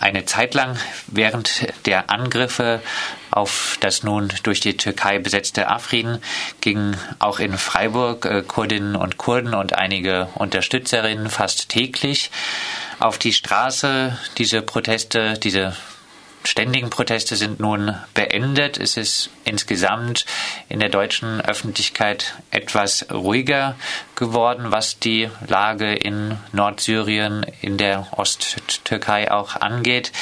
eine Zeit lang während der Angriffe auf das nun durch die Türkei besetzte Afrin gingen auch in Freiburg äh, Kurdinnen und Kurden und einige Unterstützerinnen fast täglich auf die Straße. Diese Proteste, diese ständigen Proteste sind nun beendet. Es ist insgesamt in der deutschen Öffentlichkeit etwas ruhiger geworden, was die Lage in Nordsyrien, in der Osttürkei auch angeht.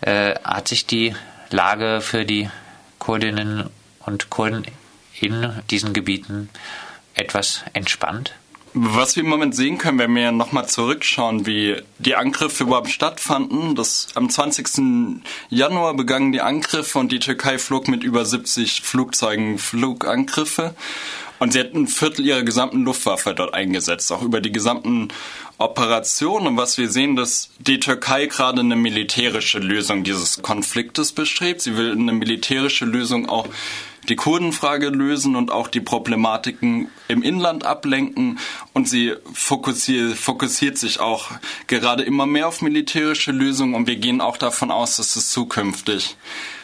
Äh, hat sich die Lage für die Kurdinnen und Kurden in diesen Gebieten etwas entspannt? Was wir im Moment sehen können, wenn wir nochmal zurückschauen, wie die Angriffe überhaupt stattfanden. Das, am 20. Januar begannen die Angriffe und die Türkei flog mit über 70 Flugzeugen Flugangriffe. Und sie hätten ein Viertel ihrer gesamten Luftwaffe dort eingesetzt, auch über die gesamten Operationen. Und was wir sehen, dass die Türkei gerade eine militärische Lösung dieses Konfliktes bestrebt. Sie will eine militärische Lösung auch die Kurdenfrage lösen und auch die Problematiken im Inland ablenken. Und sie fokussiert, fokussiert sich auch gerade immer mehr auf militärische Lösungen. Und wir gehen auch davon aus, dass es zukünftig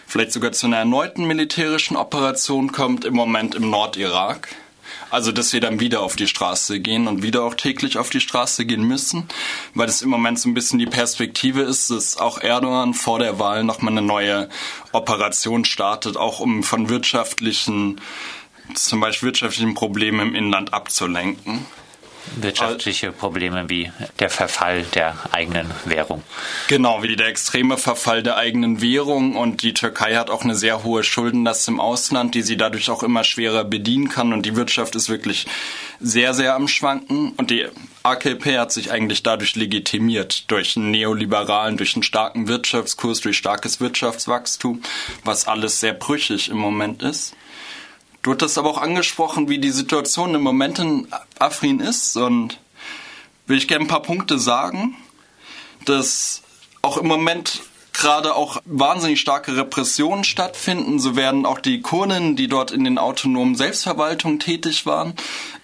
vielleicht sogar zu einer erneuten militärischen Operation kommt, im Moment im Nordirak. Also, dass wir dann wieder auf die Straße gehen und wieder auch täglich auf die Straße gehen müssen, weil es im Moment so ein bisschen die Perspektive ist, dass auch Erdogan vor der Wahl nochmal eine neue Operation startet, auch um von wirtschaftlichen, zum Beispiel wirtschaftlichen Problemen im Inland abzulenken wirtschaftliche Probleme wie der Verfall der eigenen Währung. Genau, wie der extreme Verfall der eigenen Währung und die Türkei hat auch eine sehr hohe Schuldenlast im Ausland, die sie dadurch auch immer schwerer bedienen kann und die Wirtschaft ist wirklich sehr, sehr am Schwanken und die AKP hat sich eigentlich dadurch legitimiert durch einen neoliberalen, durch einen starken Wirtschaftskurs, durch starkes Wirtschaftswachstum, was alles sehr brüchig im Moment ist. Du hattest aber auch angesprochen, wie die Situation im Moment in Afrin ist und will ich gerne ein paar Punkte sagen, dass auch im Moment gerade auch wahnsinnig starke Repressionen stattfinden. So werden auch die Kurden, die dort in den autonomen Selbstverwaltungen tätig waren,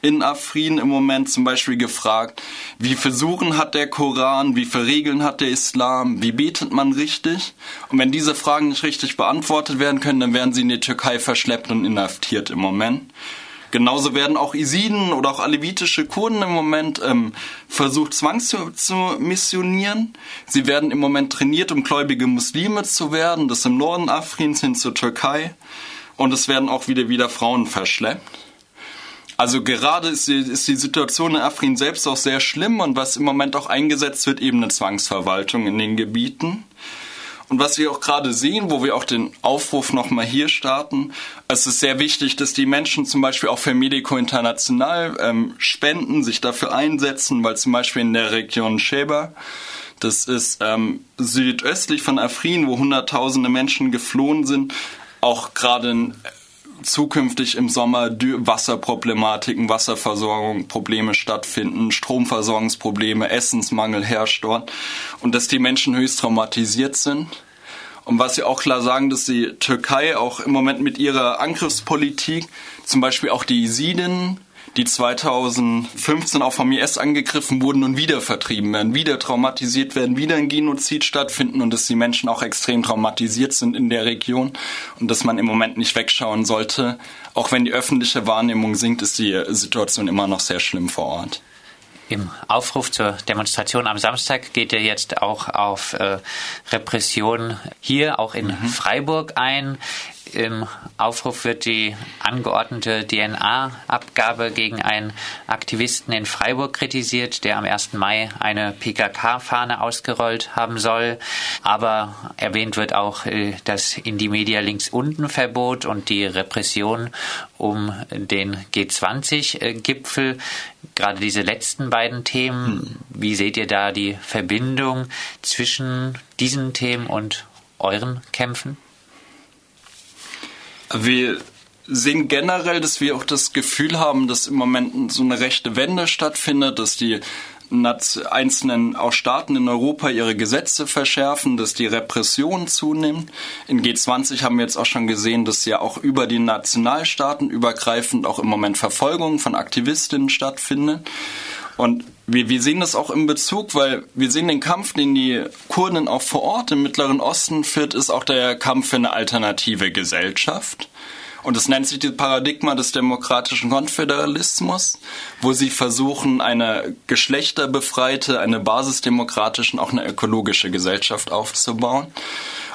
in Afrin im Moment zum Beispiel gefragt, wie viele hat der Koran, wie viele Regeln hat der Islam, wie betet man richtig? Und wenn diese Fragen nicht richtig beantwortet werden können, dann werden sie in die Türkei verschleppt und inhaftiert im Moment. Genauso werden auch Isiden oder auch alevitische Kurden im Moment ähm, versucht, zwangs zu, zu missionieren. Sie werden im Moment trainiert, um gläubige Muslime zu werden, das im Norden Afrins hin zur Türkei. Und es werden auch wieder wieder Frauen verschleppt. Also gerade ist die, ist die Situation in Afrin selbst auch sehr schlimm und was im Moment auch eingesetzt wird, eben eine Zwangsverwaltung in den Gebieten. Und was wir auch gerade sehen, wo wir auch den Aufruf nochmal hier starten, es ist sehr wichtig, dass die Menschen zum Beispiel auch für Medico International ähm, spenden, sich dafür einsetzen, weil zum Beispiel in der Region Sheba, das ist ähm, südöstlich von Afrin, wo Hunderttausende Menschen geflohen sind, auch gerade zukünftig im Sommer Wasserproblematiken, Wasserversorgung, Probleme stattfinden, Stromversorgungsprobleme, Essensmangel herrscht dort und dass die Menschen höchst traumatisiert sind. Und was sie auch klar sagen, dass die Türkei auch im Moment mit ihrer Angriffspolitik, zum Beispiel auch die Jesiden, die 2015 auch vom IS angegriffen wurden und wieder vertrieben werden, wieder traumatisiert werden, wieder ein Genozid stattfinden und dass die Menschen auch extrem traumatisiert sind in der Region und dass man im Moment nicht wegschauen sollte. Auch wenn die öffentliche Wahrnehmung sinkt, ist die Situation immer noch sehr schlimm vor Ort. Im Aufruf zur Demonstration am Samstag geht er jetzt auch auf äh, Repression hier, auch in mhm. Freiburg ein. Im Aufruf wird die angeordnete DNA-Abgabe gegen einen Aktivisten in Freiburg kritisiert, der am 1. Mai eine PKK-Fahne ausgerollt haben soll. Aber erwähnt wird auch äh, das in die Media links unten Verbot und die Repression um den G20-Gipfel. Gerade diese letzten beiden Themen, wie seht ihr da die Verbindung zwischen diesen Themen und euren Kämpfen? Wir sehen generell, dass wir auch das Gefühl haben, dass im Moment so eine rechte Wende stattfindet, dass die einzelnen auch Staaten in Europa ihre Gesetze verschärfen, dass die Repression zunimmt. In G20 haben wir jetzt auch schon gesehen, dass ja auch über die Nationalstaaten übergreifend auch im Moment Verfolgung von Aktivistinnen stattfindet. Und wir, wir sehen das auch im Bezug, weil wir sehen den Kampf, den die Kurden auch vor Ort im Mittleren Osten führt, ist auch der Kampf für eine alternative Gesellschaft. Und es nennt sich das Paradigma des demokratischen Konföderalismus, wo sie versuchen, eine geschlechterbefreite, eine basisdemokratische und auch eine ökologische Gesellschaft aufzubauen.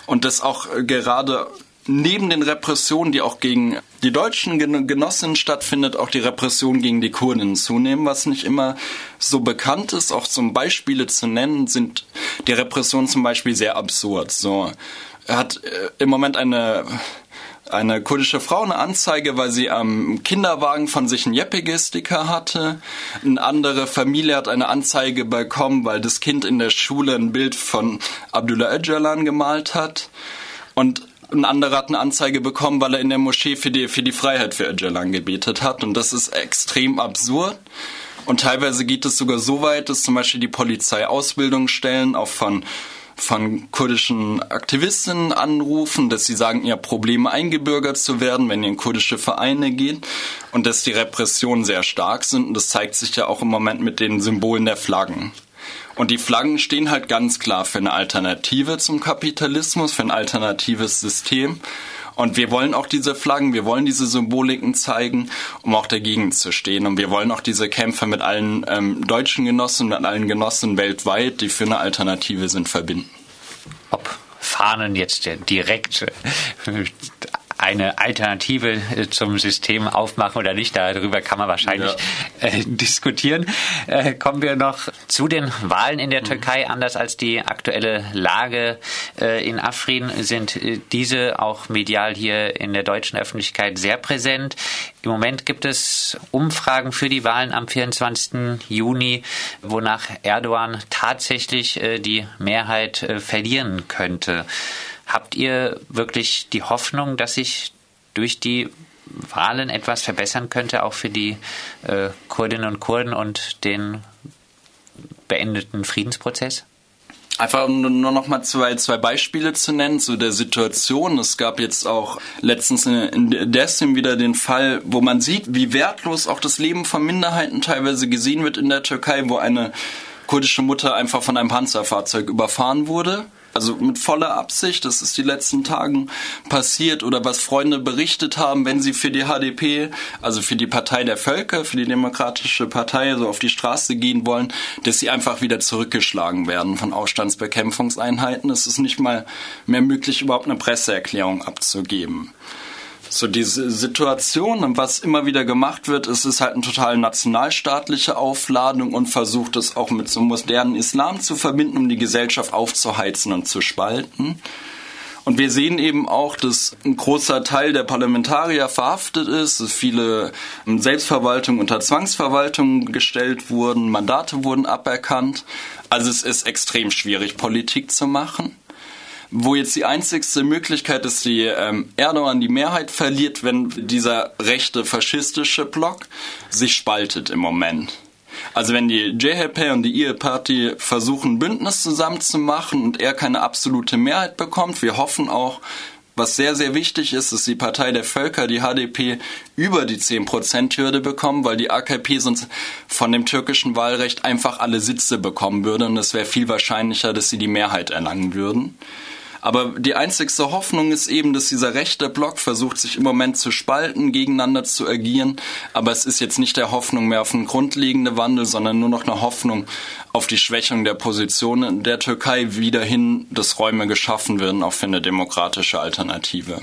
Und das auch gerade neben den Repressionen, die auch gegen die deutschen Genossinnen stattfindet, auch die Repression gegen die Kurden zunehmen, was nicht immer so bekannt ist. Auch zum Beispiele zu nennen, sind die Repressionen zum Beispiel sehr absurd. So, er hat äh, im Moment eine eine kurdische Frau eine Anzeige, weil sie am Kinderwagen von sich einen Jeppige-Sticker hatte. Eine andere Familie hat eine Anzeige bekommen, weil das Kind in der Schule ein Bild von Abdullah Öcalan gemalt hat. Und ein anderer hat eine Anzeige bekommen, weil er in der Moschee für die, für die Freiheit für Öcalan gebetet hat. Und das ist extrem absurd. Und teilweise geht es sogar so weit, dass zum Beispiel die Polizei Ausbildungsstellen auch von von kurdischen Aktivistinnen anrufen, dass sie sagen, ihr Probleme eingebürgert zu werden, wenn ihr in kurdische Vereine geht und dass die Repressionen sehr stark sind und das zeigt sich ja auch im Moment mit den Symbolen der Flaggen. Und die Flaggen stehen halt ganz klar für eine Alternative zum Kapitalismus, für ein alternatives System. Und wir wollen auch diese Flaggen, wir wollen diese Symboliken zeigen, um auch dagegen zu stehen. Und wir wollen auch diese Kämpfe mit allen ähm, deutschen Genossen, mit allen Genossen weltweit, die für eine Alternative sind, verbinden. Ob Fahnen jetzt direkt eine Alternative äh, zum System aufmachen oder nicht. Darüber kann man wahrscheinlich ja. äh, diskutieren. Äh, kommen wir noch zu den Wahlen in der mhm. Türkei. Anders als die aktuelle Lage äh, in Afrin sind diese auch medial hier in der deutschen Öffentlichkeit sehr präsent. Im Moment gibt es Umfragen für die Wahlen am 24. Juni, wonach Erdogan tatsächlich die Mehrheit verlieren könnte. Habt ihr wirklich die Hoffnung, dass sich durch die Wahlen etwas verbessern könnte, auch für die äh, Kurdinnen und Kurden und den beendeten Friedensprozess? Einfach nur noch mal zwei, zwei Beispiele zu nennen zu der Situation. Es gab jetzt auch letztens in Destim wieder den Fall, wo man sieht, wie wertlos auch das Leben von Minderheiten teilweise gesehen wird in der Türkei, wo eine kurdische Mutter einfach von einem Panzerfahrzeug überfahren wurde also mit voller Absicht, das ist die letzten Tagen passiert oder was Freunde berichtet haben, wenn sie für die HDP, also für die Partei der Völker, für die Demokratische Partei so auf die Straße gehen wollen, dass sie einfach wieder zurückgeschlagen werden von Aufstandsbekämpfungseinheiten. Es ist nicht mal mehr möglich, überhaupt eine Presseerklärung abzugeben so diese Situation und was immer wieder gemacht wird, ist halt eine total nationalstaatliche Aufladung und versucht es auch mit so modernen Islam zu verbinden, um die Gesellschaft aufzuheizen und zu spalten. Und wir sehen eben auch, dass ein großer Teil der Parlamentarier verhaftet ist, dass viele Selbstverwaltung unter Zwangsverwaltung gestellt wurden, Mandate wurden aberkannt. Also es ist extrem schwierig, Politik zu machen wo jetzt die einzigste Möglichkeit ist, die ähm, Erdogan die Mehrheit verliert, wenn dieser rechte faschistische Block sich spaltet im Moment. Also wenn die JHP und die IE Party versuchen, Bündnis zusammenzumachen und er keine absolute Mehrheit bekommt, wir hoffen auch, was sehr, sehr wichtig ist, dass die Partei der Völker, die HDP, über die 10%-Hürde bekommen, weil die AKP sonst von dem türkischen Wahlrecht einfach alle Sitze bekommen würde und es wäre viel wahrscheinlicher, dass sie die Mehrheit erlangen würden. Aber die einzigste Hoffnung ist eben, dass dieser rechte Block versucht, sich im Moment zu spalten, gegeneinander zu agieren. Aber es ist jetzt nicht der Hoffnung mehr auf einen grundlegenden Wandel, sondern nur noch eine Hoffnung auf die Schwächung der Position der Türkei wieder hin, dass Räume geschaffen werden, auch für eine demokratische Alternative.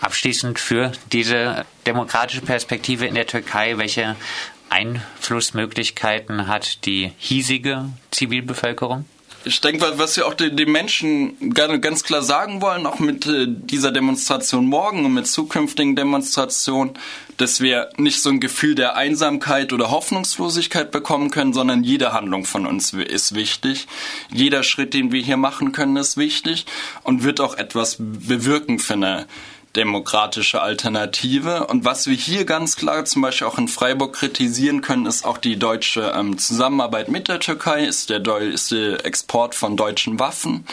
Abschließend für diese demokratische Perspektive in der Türkei, welche Einflussmöglichkeiten hat die hiesige Zivilbevölkerung? Ich denke, was wir auch den Menschen ganz klar sagen wollen, auch mit äh, dieser Demonstration morgen und mit zukünftigen Demonstrationen, dass wir nicht so ein Gefühl der Einsamkeit oder Hoffnungslosigkeit bekommen können, sondern jede Handlung von uns ist wichtig. Jeder Schritt, den wir hier machen können, ist wichtig und wird auch etwas bewirken für eine demokratische Alternative. Und was wir hier ganz klar zum Beispiel auch in Freiburg kritisieren können, ist auch die deutsche ähm, Zusammenarbeit mit der Türkei, ist der, ist der Export von deutschen Waffen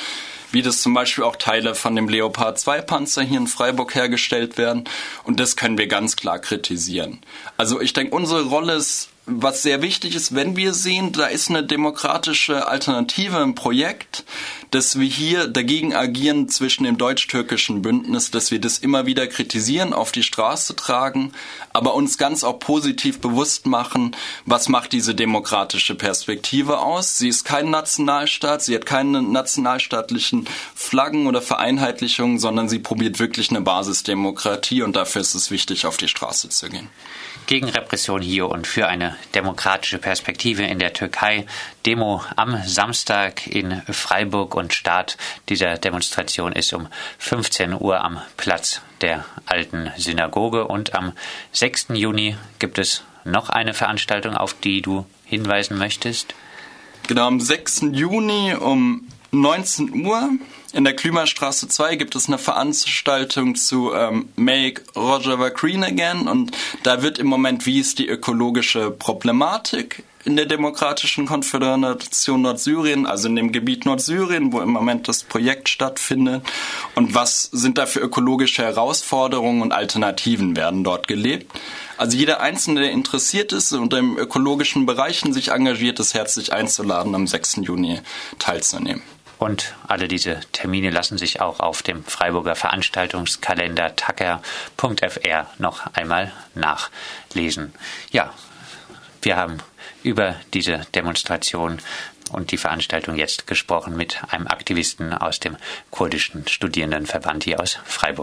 wie das zum Beispiel auch Teile von dem Leopard 2 Panzer hier in Freiburg hergestellt werden. Und das können wir ganz klar kritisieren. Also ich denke, unsere Rolle ist was sehr wichtig ist, wenn wir sehen, da ist eine demokratische Alternative im Projekt, dass wir hier dagegen agieren zwischen dem deutsch-türkischen Bündnis, dass wir das immer wieder kritisieren, auf die Straße tragen, aber uns ganz auch positiv bewusst machen, was macht diese demokratische Perspektive aus. Sie ist kein Nationalstaat, sie hat keine nationalstaatlichen Flaggen oder Vereinheitlichungen, sondern sie probiert wirklich eine Basisdemokratie und dafür ist es wichtig, auf die Straße zu gehen gegen Repression hier und für eine demokratische Perspektive in der Türkei. Demo am Samstag in Freiburg und Start dieser Demonstration ist um 15 Uhr am Platz der alten Synagoge und am 6. Juni gibt es noch eine Veranstaltung, auf die du hinweisen möchtest. Genau, am 6. Juni um 19 Uhr in der Klimastraße 2 gibt es eine Veranstaltung zu ähm, Make Rojava Green Again und da wird im Moment, wie ist die ökologische Problematik in der Demokratischen Konföderation Nordsyrien, also in dem Gebiet Nordsyrien, wo im Moment das Projekt stattfindet. Und was sind da für ökologische Herausforderungen und Alternativen werden dort gelebt? Also jeder Einzelne, der interessiert ist und im ökologischen Bereichen sich engagiert, ist herzlich einzuladen, am 6. Juni teilzunehmen. Und alle diese Termine lassen sich auch auf dem Freiburger Veranstaltungskalender tacker.fr noch einmal nachlesen. Ja, wir haben über diese Demonstration und die Veranstaltung jetzt gesprochen mit einem Aktivisten aus dem kurdischen Studierendenverband hier aus Freiburg.